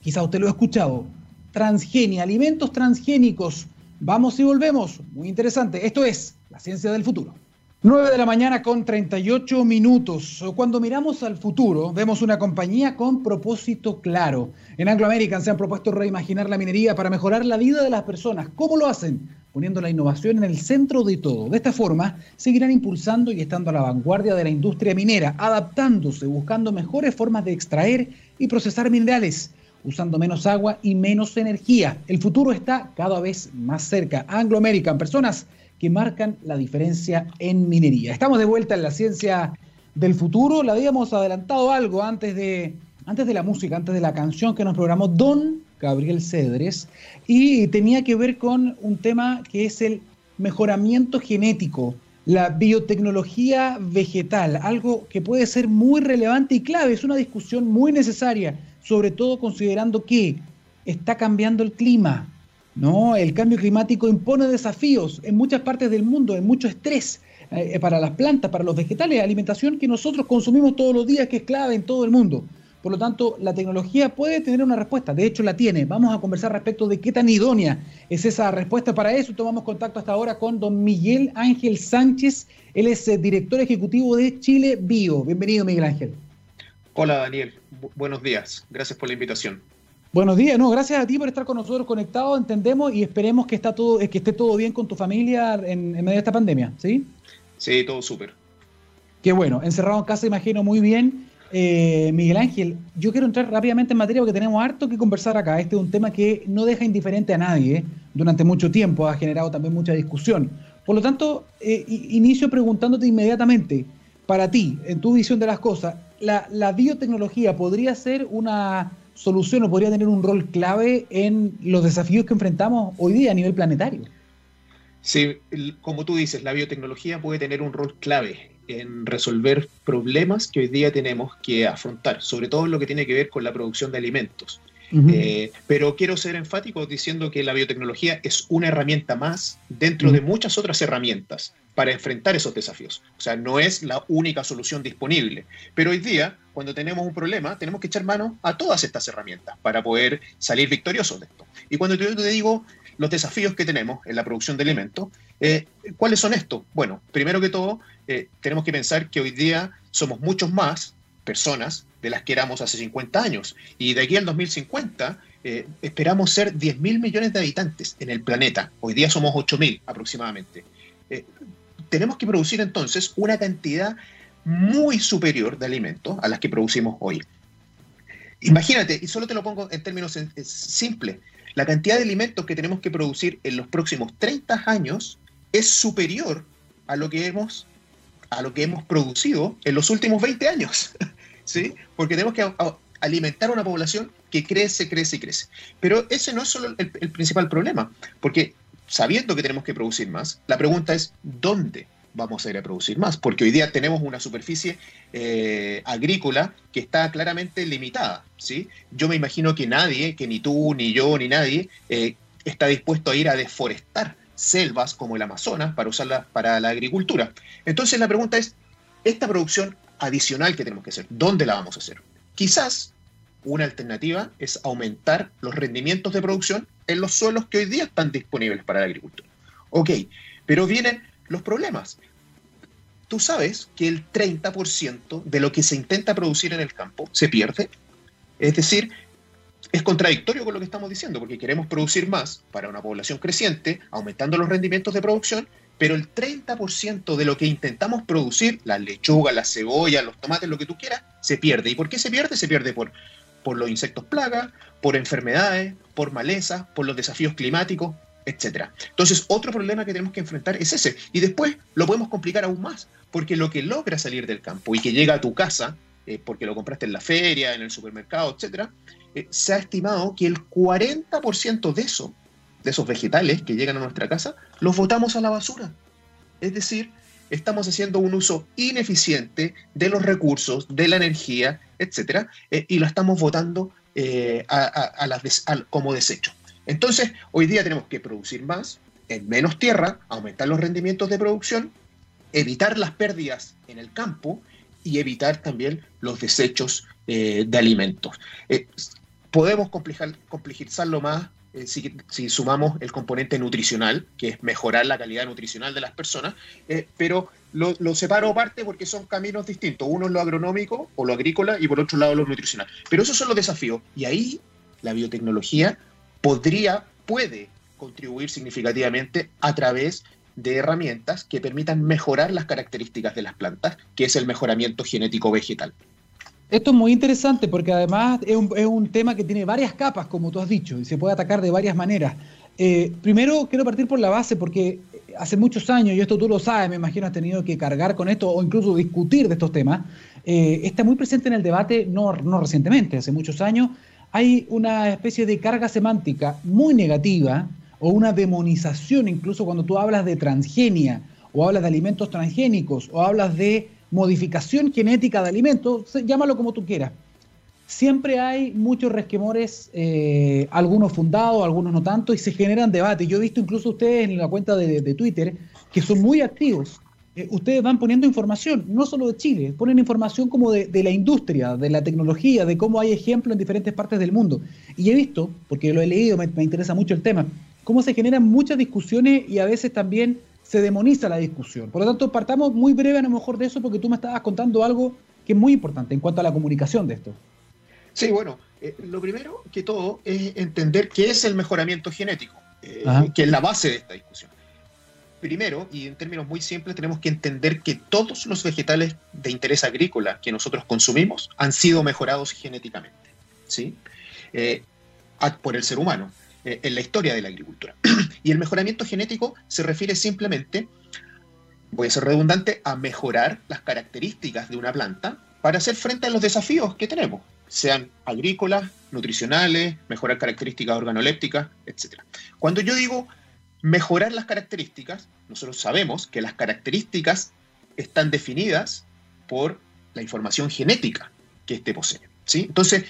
Speaker 1: quizá usted lo ha escuchado, transgenia, alimentos transgénicos. Vamos y volvemos. Muy interesante. Esto es la ciencia del futuro. 9 de la mañana con 38 minutos. Cuando miramos al futuro, vemos una compañía con propósito claro. En Anglo American se han propuesto reimaginar la minería para mejorar la vida de las personas. ¿Cómo lo hacen? Poniendo la innovación en el centro de todo. De esta forma, seguirán impulsando y estando a la vanguardia de la industria minera, adaptándose, buscando mejores formas de extraer y procesar minerales usando menos agua y menos energía. El futuro está cada vez más cerca. Anglo American, personas que marcan la diferencia en minería. Estamos de vuelta en la ciencia del futuro. Le habíamos adelantado algo antes de, antes de la música, antes de la canción que nos programó Don Gabriel Cedres, y tenía que ver con un tema que es el mejoramiento genético, la biotecnología vegetal, algo que puede ser muy relevante y clave, es una discusión muy necesaria, sobre todo considerando que está cambiando el clima, ¿no? El cambio climático impone desafíos en muchas partes del mundo, en mucho estrés eh, para las plantas, para los vegetales, alimentación que nosotros consumimos todos los días, que es clave en todo el mundo. Por lo tanto, la tecnología puede tener una respuesta, de hecho la tiene. Vamos a conversar respecto de qué tan idónea es esa respuesta. Para eso tomamos contacto hasta ahora con don Miguel Ángel Sánchez, él es eh, director ejecutivo de Chile Bio. Bienvenido, Miguel Ángel.
Speaker 3: Hola, Daniel. buenos días. Gracias por la invitación.
Speaker 1: Buenos días, no, gracias a ti por estar con nosotros conectados, entendemos y esperemos que, está todo, que esté todo bien con tu familia en, medio de esta pandemia, ¿sí?
Speaker 3: Sí, todo súper.
Speaker 1: Qué bueno, encerrado en casa imagino muy bien. Eh, Miguel Ángel, yo quiero entrar rápidamente en materia porque tenemos harto que conversar acá. Este es un tema que no deja indiferente a nadie ¿eh? durante mucho tiempo, ha generado también mucha discusión. Por lo tanto, eh, inicio preguntándote inmediatamente, para ti, en tu visión de las cosas, ¿la, ¿la, biotecnología podría ser una solución o podría tener un rol clave en los desafíos que enfrentamos hoy día a nivel planetario?
Speaker 3: Sí, como tú dices, la biotecnología puede tener un rol clave en resolver problemas que hoy día tenemos que afrontar, sobre todo en lo que tiene que ver con la producción de alimentos. Eh, pero quiero ser enfático diciendo que la biotecnología es una herramienta más dentro de muchas otras herramientas para enfrentar esos desafíos. O sea, no es la única solución disponible. Pero hoy día, cuando tenemos un problema, tenemos que echar mano a todas estas herramientas para poder salir victoriosos de esto. Y cuando yo te digo los desafíos que tenemos en la producción de alimentos. Eh, ¿Cuáles son estos? Bueno, primero que todo, eh, tenemos que pensar que hoy día somos muchos más personas de las que éramos hace 50 años. Y de aquí al 2050 eh, esperamos ser 10 mil millones de habitantes en el planeta. Hoy día somos 8 mil aproximadamente. tenemos que producir entonces una cantidad muy superior de alimentos a las que producimos hoy. Imagínate, y solo te lo pongo en términos simples, la cantidad de alimentos que tenemos que producir en los próximos 30 años es superior a lo que hemos, a lo que hemos producido en los últimos 20 años. ¿Sí? Porque tenemos que alimentar a una población que crece, crece y crece. Pero ese no es solo el, principal problema, porque sabiendo que tenemos que producir más, la pregunta es ¿dónde? vamos a ir a producir más, porque hoy día tenemos una superficie eh, agrícola que está claramente limitada. ¿sí? Yo me imagino que nadie, que ni tú, ni yo, ni nadie, eh, está dispuesto a ir a deforestar selvas como el Amazonas para usarlas para la agricultura. Entonces la pregunta es, esta producción adicional que tenemos que hacer, ¿dónde la vamos a hacer? Quizás una alternativa es aumentar los rendimientos de producción en los suelos que hoy día están disponibles para la agricultura. Ok, pero vienen los problemas. Tú sabes que el 30% de lo que se intenta producir en el campo se pierde. Es decir, es contradictorio con lo que estamos diciendo, porque queremos producir más para una población creciente, aumentando los rendimientos de producción, pero el 30% de lo que intentamos producir, las lechugas, las cebollas, los tomates, lo que tú quieras, se pierde. ¿Y por qué se pierde? Se pierde por, por los insectos plagas, por enfermedades, por malezas, por los desafíos climáticos etcétera. Entonces, otro problema que tenemos que enfrentar es ese. Y después lo podemos complicar aún más, porque lo que logra salir del campo y que llega a tu casa, eh, porque lo compraste en la feria, en el supermercado, etcétera, eh, se ha estimado que el 40% de eso, de esos vegetales que llegan a nuestra casa, los botamos a la basura. Es decir, estamos haciendo un uso ineficiente de los recursos, de la energía, etcétera, eh, y lo estamos botando a, como desecho. Entonces, hoy día tenemos que producir más, en menos tierra, aumentar los rendimientos de producción, evitar las pérdidas en el campo y evitar también los desechos eh, de alimentos. Eh, podemos complejizarlo más eh, si, sumamos el componente nutricional, que es mejorar la calidad nutricional de las personas, pero lo, lo, separo aparte porque son caminos distintos. Uno es lo agronómico o lo agrícola y por otro lado lo nutricional. Pero esos son los desafíos. Y ahí la biotecnología podría, puede contribuir significativamente a través de herramientas que permitan mejorar las características de las plantas, que es el mejoramiento genético vegetal.
Speaker 1: Esto es muy interesante porque además es un, tema que tiene varias capas, como tú has dicho, y se puede atacar de varias maneras. Eh, primero quiero partir por la base porque hace muchos años, y esto tú lo sabes, me imagino has tenido que cargar con esto o incluso discutir de estos temas, eh, está muy presente en el debate, no, no recientemente, hace muchos años, hay una especie de carga semántica muy negativa o una demonización incluso cuando tú hablas de transgenia o hablas de alimentos transgénicos o hablas de modificación genética de alimentos, llámalo como tú quieras. siempre hay muchos resquemores, eh, algunos fundados, algunos no tanto, y se generan debates. Yo he visto incluso ustedes en la cuenta de, Twitter que son muy activos. Eh, ustedes van poniendo información, no solo de Chile, ponen información como de, la industria, de la tecnología, de cómo hay ejemplos en diferentes partes del mundo. Y he visto, porque lo he leído, me, me interesa mucho el tema, cómo se generan muchas discusiones y a veces también se demoniza la discusión. Por lo tanto, partamos muy breve a lo mejor de eso porque tú me estabas contando algo que es muy importante en cuanto a la comunicación de esto.
Speaker 3: Sí, bueno, eh, lo primero que todo es entender qué es el mejoramiento genético, eh, que es la base de esta discusión. Primero, y en términos muy simples, tenemos que entender que todos los vegetales de interés agrícola que nosotros consumimos han sido mejorados genéticamente, ¿sí? Eh, por el ser humano, en la historia de la agricultura. y el mejoramiento genético se refiere simplemente, voy a ser redundante, a mejorar las características de una planta para hacer frente a los desafíos que tenemos sean agrícolas, nutricionales, mejorar características organolépticas, etc. Cuando yo digo mejorar las características, nosotros sabemos que las características están definidas por la información genética que éste posee. ¿sí? Entonces,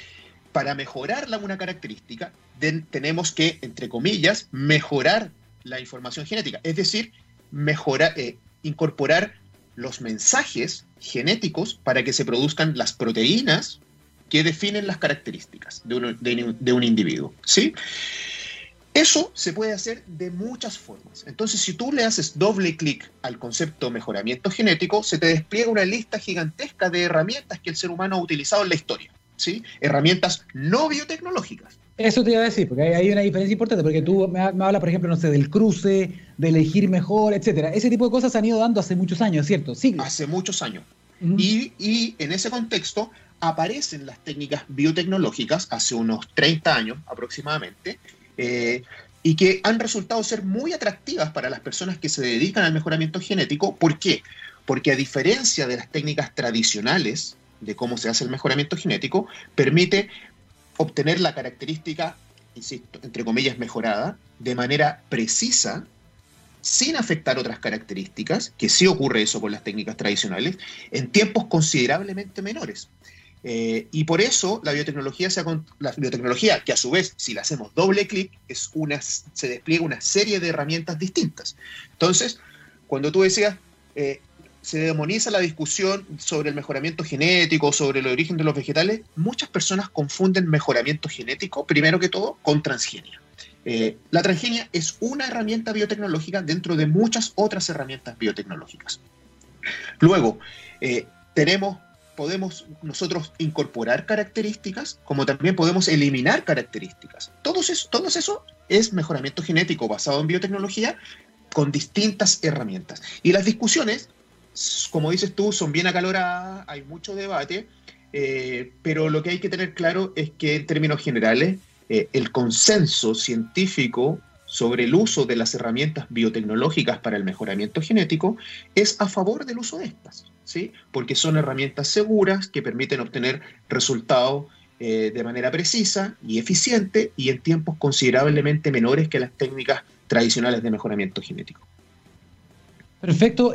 Speaker 3: para mejorar una característica, tenemos que, entre comillas, mejorar la información genética, es decir, eh, incorporar los mensajes genéticos para que se produzcan las proteínas que definen las características de un, individuo. ¿sí? Eso se puede hacer de muchas formas. Entonces, si tú le haces doble clic al concepto mejoramiento genético, se te despliega una lista gigantesca de herramientas que el ser humano ha utilizado en la historia. ¿Sí? Herramientas no biotecnológicas.
Speaker 1: Eso te iba a decir, porque hay una diferencia importante, porque tú me, hablas, por ejemplo, no sé, del cruce, de elegir mejor, etcétera. Ese tipo de cosas se han ido dando hace muchos años, ¿cierto?
Speaker 3: Sí. Hace muchos años. y, y, en ese contexto aparecen las técnicas biotecnológicas hace unos 30 años aproximadamente, eh, y que han resultado ser muy atractivas para las personas que se dedican al mejoramiento genético. ¿Por qué? Porque a diferencia de las técnicas tradicionales de cómo se hace el mejoramiento genético, permite obtener la característica, insisto, entre comillas, mejorada, de manera precisa, sin afectar otras características, que sí ocurre eso con las técnicas tradicionales, en tiempos considerablemente menores. Eh, y por eso la biotecnología, se la biotecnología, que a su vez, si le hacemos doble clic, es una, se despliega una serie de herramientas distintas. Entonces, cuando tú decías, eh, se demoniza la discusión sobre el mejoramiento genético, sobre el origen de los vegetales, muchas personas confunden mejoramiento genético, primero que todo, con transgenia. Eh, la transgenia es una herramienta biotecnológica dentro de muchas otras herramientas biotecnológicas. Luego, tenemos podemos nosotros incorporar características, como también podemos eliminar características. Todo eso, todo eso es mejoramiento genético basado en biotecnología con distintas herramientas. Y las discusiones, como dices tú, son bien acaloradas, hay mucho debate, eh, pero lo que hay que tener claro es que en términos generales, eh, el consenso científico sobre el uso de las herramientas biotecnológicas para el mejoramiento genético es a favor del uso de estas. ¿sí? porque son herramientas seguras que permiten obtener resultados eh, de manera precisa y eficiente y en tiempos considerablemente menores que las técnicas tradicionales de mejoramiento genético.
Speaker 1: Perfecto.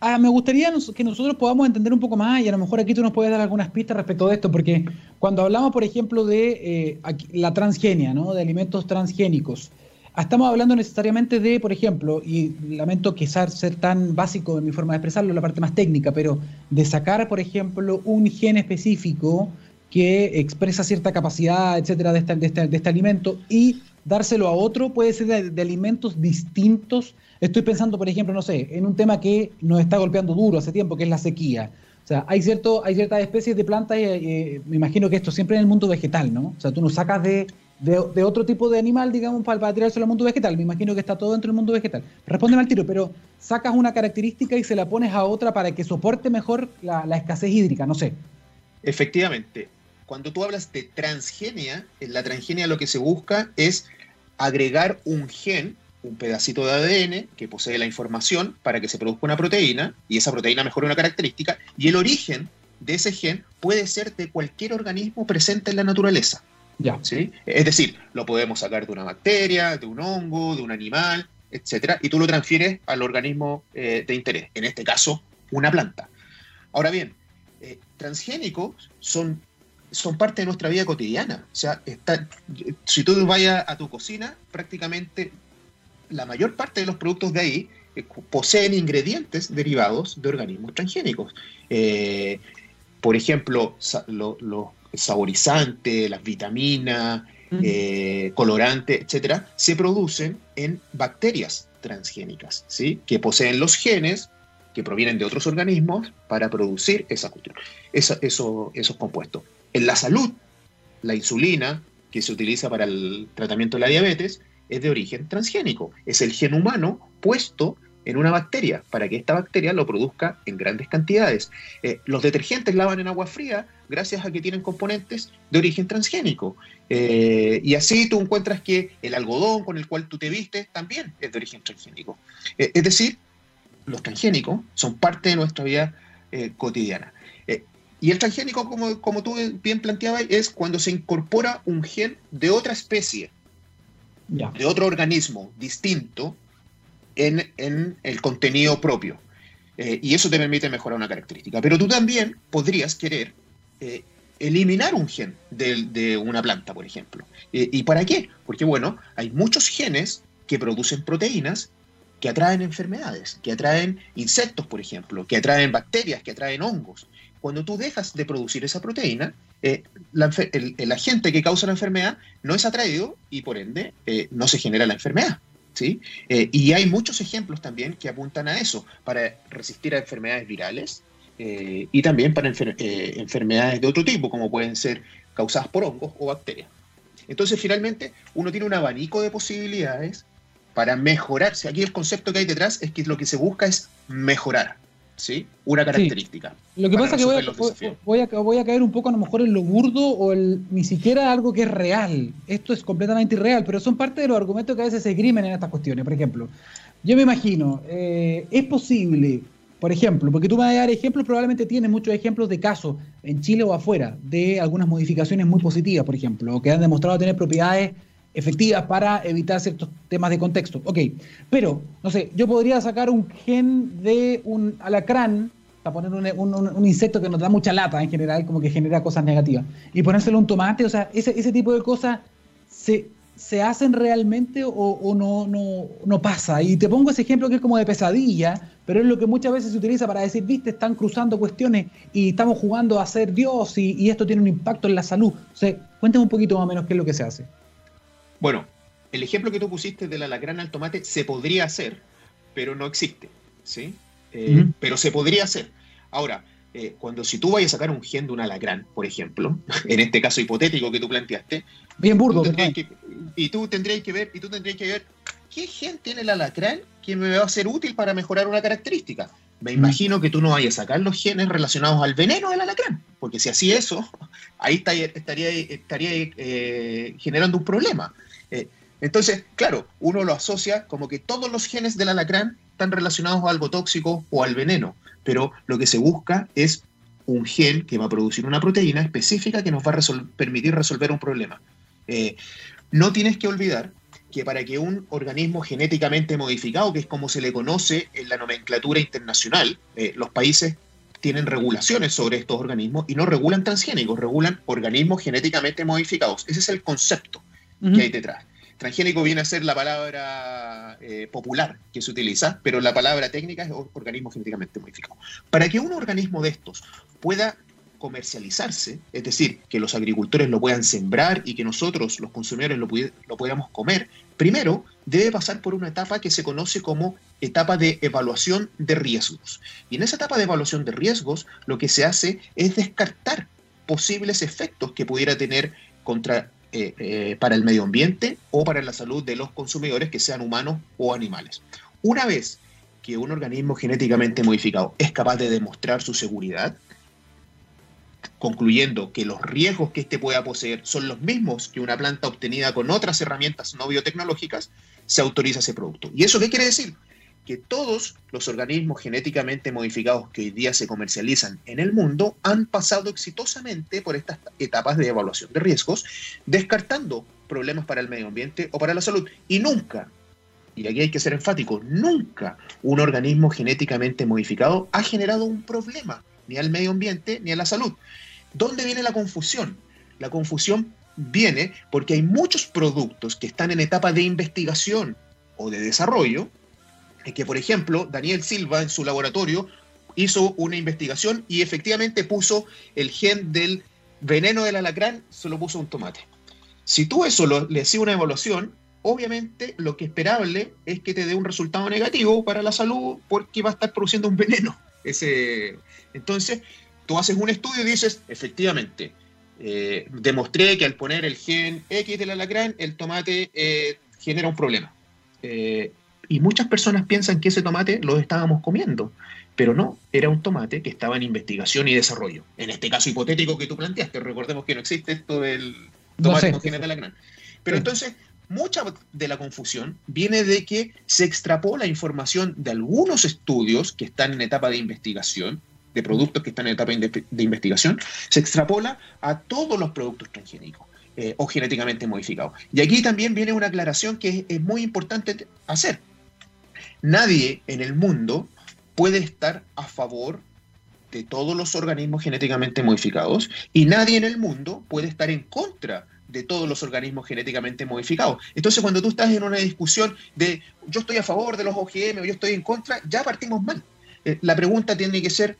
Speaker 1: Ah, me gustaría que nosotros podamos entender un poco más y a lo mejor aquí tú nos puedes dar algunas pistas respecto de esto, porque cuando hablamos, por ejemplo, de eh, la transgenia, ¿no? de alimentos transgénicos, Estamos hablando necesariamente de, por ejemplo, y lamento quizás ser tan básico en mi forma de expresarlo, la parte más técnica, pero de sacar, por ejemplo, un gen específico que expresa cierta capacidad, etcétera, de este, de este, alimento y dárselo a otro, puede ser de, alimentos distintos. Estoy pensando, por ejemplo, no sé, en un tema que nos está golpeando duro hace tiempo, que es la sequía. O sea, hay, cierto, hay ciertas especies de plantas, eh, eh, me imagino que esto siempre en el mundo vegetal, ¿no? O sea, tú no sacas de de, otro tipo de animal, digamos, para, para tirárselo al mundo vegetal. Me imagino que está todo dentro del mundo vegetal. Respóndeme al tiro, pero sacas una característica y se la pones a otra para que soporte mejor la, escasez hídrica, no sé.
Speaker 3: Efectivamente. Cuando tú hablas de transgenia, en la transgenia lo que se busca es agregar un gen, un pedacito de ADN que posee la información para que se produzca una proteína y esa proteína mejore una característica y el origen de ese gen puede ser de cualquier organismo presente en la naturaleza. Ya. ¿sí? Es decir, lo podemos sacar de una bacteria, de un hongo, de un animal, etcétera, y tú lo transfieres al organismo eh, de interés, en este caso, una planta. Ahora bien, eh, transgénicos son son parte de nuestra vida cotidiana. O sea, está, si tú vayas a tu cocina, prácticamente la mayor parte de los productos de ahí eh, poseen ingredientes derivados de organismos transgénicos. Eh, por ejemplo, los saborizantes, las vitaminas, eh, colorantes, etcétera, se producen en bacterias transgénicas, ¿sí? que poseen los genes que provienen de otros organismos para producir esos compuestos. En la salud, la insulina que se utiliza para el tratamiento de la diabetes es de origen transgénico. Es el gen humano puesto en una bacteria para que esta bacteria lo produzca en grandes cantidades. Eh, los detergentes lavan en agua fría gracias a que tienen componentes de origen transgénico. Eh, y así tú encuentras que el algodón con el cual tú te vistes también es de origen transgénico. Eh, es decir, los transgénicos son parte de nuestra vida cotidiana. y el transgénico, como, como tú bien planteabas, es cuando se incorpora un gen de otra especie, de otro organismo distinto, en, el contenido propio. Eh, y eso te permite mejorar una característica. Pero tú también podrías querer eh, eliminar un gen de, una planta, por ejemplo. Eh, ¿Y para qué? Porque, bueno, hay muchos genes que producen proteínas que atraen enfermedades, que atraen insectos, por ejemplo, que atraen bacterias, que atraen hongos. Cuando tú dejas de producir esa proteína, el, agente que causa la enfermedad no es atraído y por ende no se genera la enfermedad. ¿sí? Eh, y hay muchos ejemplos también que apuntan a eso, para resistir a enfermedades virales eh, y también para eh, enfermedades de otro tipo, como pueden ser causadas por hongos o bacterias. Entonces, finalmente, uno tiene un abanico de posibilidades para mejorarse. Aquí el concepto que hay detrás es que lo que se busca es mejorar. ¿sí? Una característica.
Speaker 1: Lo que pasa es que voy a, voy, a, caer un poco a lo mejor en lo burdo o el, ni siquiera algo que es real. Esto es completamente irreal, pero son parte de los argumentos que a veces se esgrimen en estas cuestiones. Por ejemplo, yo me imagino, eh, es posible, por ejemplo, porque tú me vas a dar ejemplos, probablemente tienes muchos ejemplos de casos en Chile o afuera de algunas modificaciones muy positivas, por ejemplo, que han demostrado tener propiedades efectivas para evitar ciertos temas de contexto. Ok, pero, no sé, yo podría sacar un gen de un alacrán, para poner un, insecto que nos da mucha lata en general, como que genera cosas negativas, y ponérselo un tomate, o sea, ese, ese tipo de cosas se, se hacen realmente o, no, no, no, pasa. Y te pongo ese ejemplo que es como de pesadilla, pero es lo que muchas veces se utiliza para decir, viste, están cruzando cuestiones y estamos jugando a ser Dios y, y esto tiene un impacto en la salud. O sea, cuéntame un poquito más o menos qué es lo que se hace.
Speaker 3: Bueno, el ejemplo que tú pusiste de la alacrán al tomate se podría hacer, pero no existe, ¿sí? Eh, pero se podría hacer. Ahora, eh, cuando si tú vayas a sacar un gen de un alacrán, por ejemplo, en este caso hipotético que tú planteaste,
Speaker 1: bien burdo,
Speaker 3: y tú tendrías que ver, y tú tendrías que ver qué gen tiene el alacrán que me va a ser útil para mejorar una característica. Me imagino que tú no vayas a sacar los genes relacionados al veneno del alacrán, porque si así eso, ahí estaría, eh, generando un problema. Eh, entonces, claro, uno lo asocia como que todos los genes del alacrán están relacionados a algo tóxico o al veneno, pero lo que se busca es un gen que va a producir una proteína específica que nos va a permitir resolver un problema. Eh, no tienes que olvidar que para que un organismo genéticamente modificado, que es como se le conoce en la nomenclatura internacional, los países tienen regulaciones sobre estos organismos y no regulan transgénicos, regulan organismos genéticamente modificados. Ese es el concepto que hay detrás. Transgénico viene a ser la palabra eh, popular que se utiliza, pero la palabra técnica es organismo genéticamente modificado. Para que un organismo de estos pueda comercializarse, es decir, que los agricultores lo puedan sembrar y que nosotros, los consumidores, lo, lo comer, primero debe pasar por una etapa que se conoce como etapa de evaluación de riesgos. Y en esa etapa de evaluación de riesgos, lo que se hace es descartar posibles efectos que pudiera tener contra eh, eh, para el medio ambiente o para la salud de los consumidores, que sean humanos o animales. Una vez que un organismo genéticamente modificado es capaz de demostrar su seguridad, concluyendo que los riesgos que éste pueda poseer son los mismos que una planta obtenida con otras herramientas no biotecnológicas, se autoriza ese producto. ¿Y eso qué quiere decir? que todos los organismos genéticamente modificados que hoy día se comercializan en el mundo han pasado exitosamente por estas etapas de evaluación de riesgos, descartando problemas para el medio ambiente o para la salud. Y nunca, y aquí hay que ser enfático, nunca un organismo genéticamente modificado ha generado un problema, ni al medio ambiente ni a la salud. ¿Dónde viene la confusión? La confusión viene porque hay muchos productos que están en etapa de investigación o de desarrollo, y que por ejemplo Daniel Silva en su laboratorio hizo una investigación y efectivamente puso el gen del veneno del alacrán, se lo puso un tomate. Si tú eso le hacías una evaluación, obviamente lo que es esperable es que te dé un resultado negativo para la salud porque va a estar produciendo un veneno. Ese, entonces, tú haces un estudio y dices, efectivamente, eh, demostré que al poner el gen X del alacrán, el tomate eh, genera un problema. Eh, y muchas personas piensan que ese tomate lo estábamos comiendo, pero no, era un tomate que estaba en investigación y desarrollo. En este caso hipotético que tú planteaste, recordemos que no existe esto del tomate con genes de alacrán. Pero entonces, mucha de la confusión viene de que se extrapola información de algunos estudios que están en etapa de investigación, de productos que están en etapa de investigación, se extrapola a todos los productos transgénicos eh, o genéticamente modificados. Y aquí también viene una aclaración que es, muy importante hacer. Nadie en el mundo puede estar a favor de todos los organismos genéticamente modificados y nadie en el mundo puede estar en contra de todos los organismos genéticamente modificados. Entonces, cuando tú estás en una discusión de yo estoy a favor de los OGM o yo estoy en contra, ya partimos mal. Eh, la pregunta tiene que ser,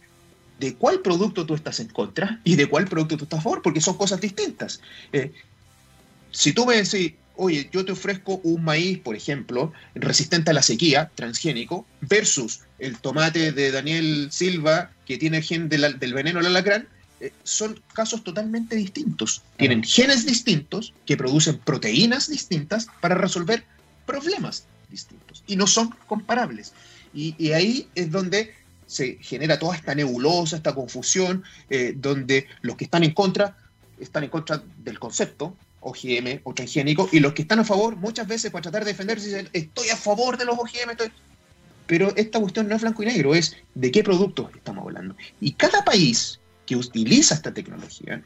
Speaker 3: de cuál producto tú estás en contra y de cuál producto tú estás a favor, porque son cosas distintas. Eh, si tú me decís, oye, yo te ofrezco un maíz, por ejemplo, resistente a la sequía, transgénico, versus el tomate de Daniel Silva, que tiene el gen del veneno del alacrán, eh, son casos totalmente distintos. Tienen genes distintos que producen proteínas distintas para resolver problemas distintos y no son comparables. y ahí es donde se genera toda esta nebulosa, esta confusión, eh, donde los que están en contra están en contra del concepto OGM o transgénico, y los que están a favor, muchas veces para tratar de defenderse, dicen, estoy a favor de los OGM, pero esta cuestión no es blanco y negro, es de qué productos estamos hablando. Y cada país que utiliza esta tecnología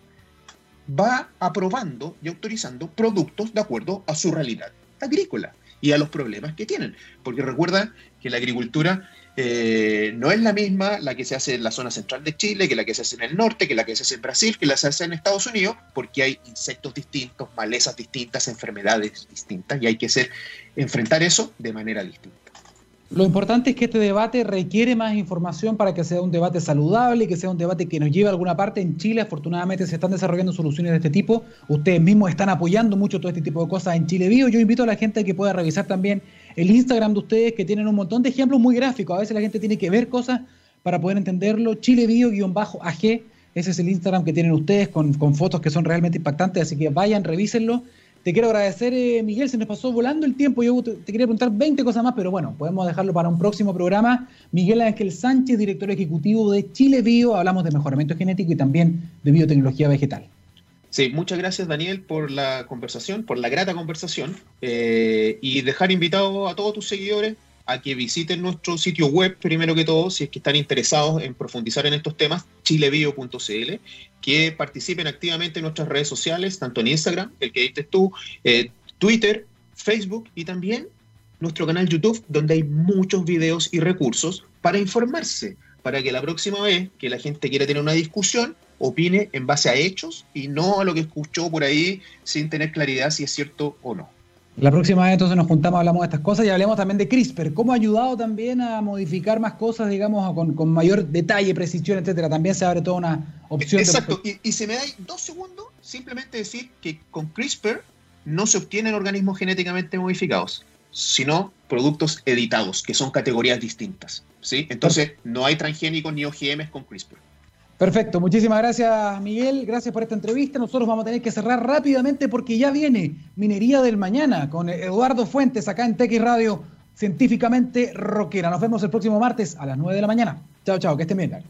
Speaker 3: va aprobando y autorizando productos de acuerdo a su realidad agrícola y a los problemas que tienen. Porque recuerda que la agricultura eh, no es la misma la que se hace en la zona central de Chile, que la que se hace en el norte, que la que se hace en Brasil, que la que se hace en Estados Unidos, porque hay insectos distintos, malezas distintas, enfermedades distintas, y hay que ser, enfrentar eso de manera distinta.
Speaker 1: Lo importante es que este debate requiere más información para que sea un debate saludable, que sea un debate que nos lleve a alguna parte. En Chile, afortunadamente, se están desarrollando soluciones de este tipo. Ustedes mismos están apoyando mucho todo este tipo de cosas en Chile Vivo. Yo invito a la gente a que pueda revisar también el Instagram de ustedes, que tienen un montón de ejemplos muy gráficos. A veces la gente tiene que ver cosas para poder entenderlo. Chile Bio-AG, ese es el Instagram que tienen ustedes con, con fotos que son realmente impactantes. Así que vayan, revísenlo te quiero agradecer, eh, Miguel, se nos pasó volando el tiempo. Yo te, quería preguntar 20 cosas más, pero bueno, podemos dejarlo para un próximo programa. Miguel Ángel Sánchez, director ejecutivo de Chile Bio. Hablamos de mejoramiento genético y también de biotecnología vegetal.
Speaker 3: Sí, muchas gracias Daniel por la conversación, por la grata conversación eh, y dejar invitado a todos tus seguidores a que visiten nuestro sitio web, primero que todo, si es que están interesados en profundizar en estos temas, chilebio.cl, que participen activamente en nuestras redes sociales, tanto en Instagram, el que dices tú, eh, Twitter, Facebook y también nuestro canal YouTube, donde hay muchos videos y recursos para informarse, para que la próxima vez que la gente quiera tener una discusión, opine en base a hechos y no a lo que escuchó por ahí sin tener claridad si es cierto o no.
Speaker 1: La próxima vez entonces nos juntamos, hablamos de estas cosas y hablemos también de CRISPR. ¿Cómo ha ayudado también a modificar más cosas, digamos, con, mayor detalle, precisión, etcétera? También se abre toda una opción.
Speaker 3: Exacto. Y, y si me dais dos segundos, simplemente decir que con CRISPR no se obtienen organismos genéticamente modificados, sino productos editados, que son categorías distintas. ¿sí? Entonces, no hay transgénicos ni OGMs con CRISPR.
Speaker 1: Perfecto, muchísimas gracias Miguel, gracias por esta entrevista. Nosotros vamos a tener que cerrar rápidamente porque ya viene Minería del Mañana con Eduardo Fuentes acá en TX Radio, científicamente rockera. Nos vemos el próximo martes a las 9 de la mañana. Chao, chao, que estén bien.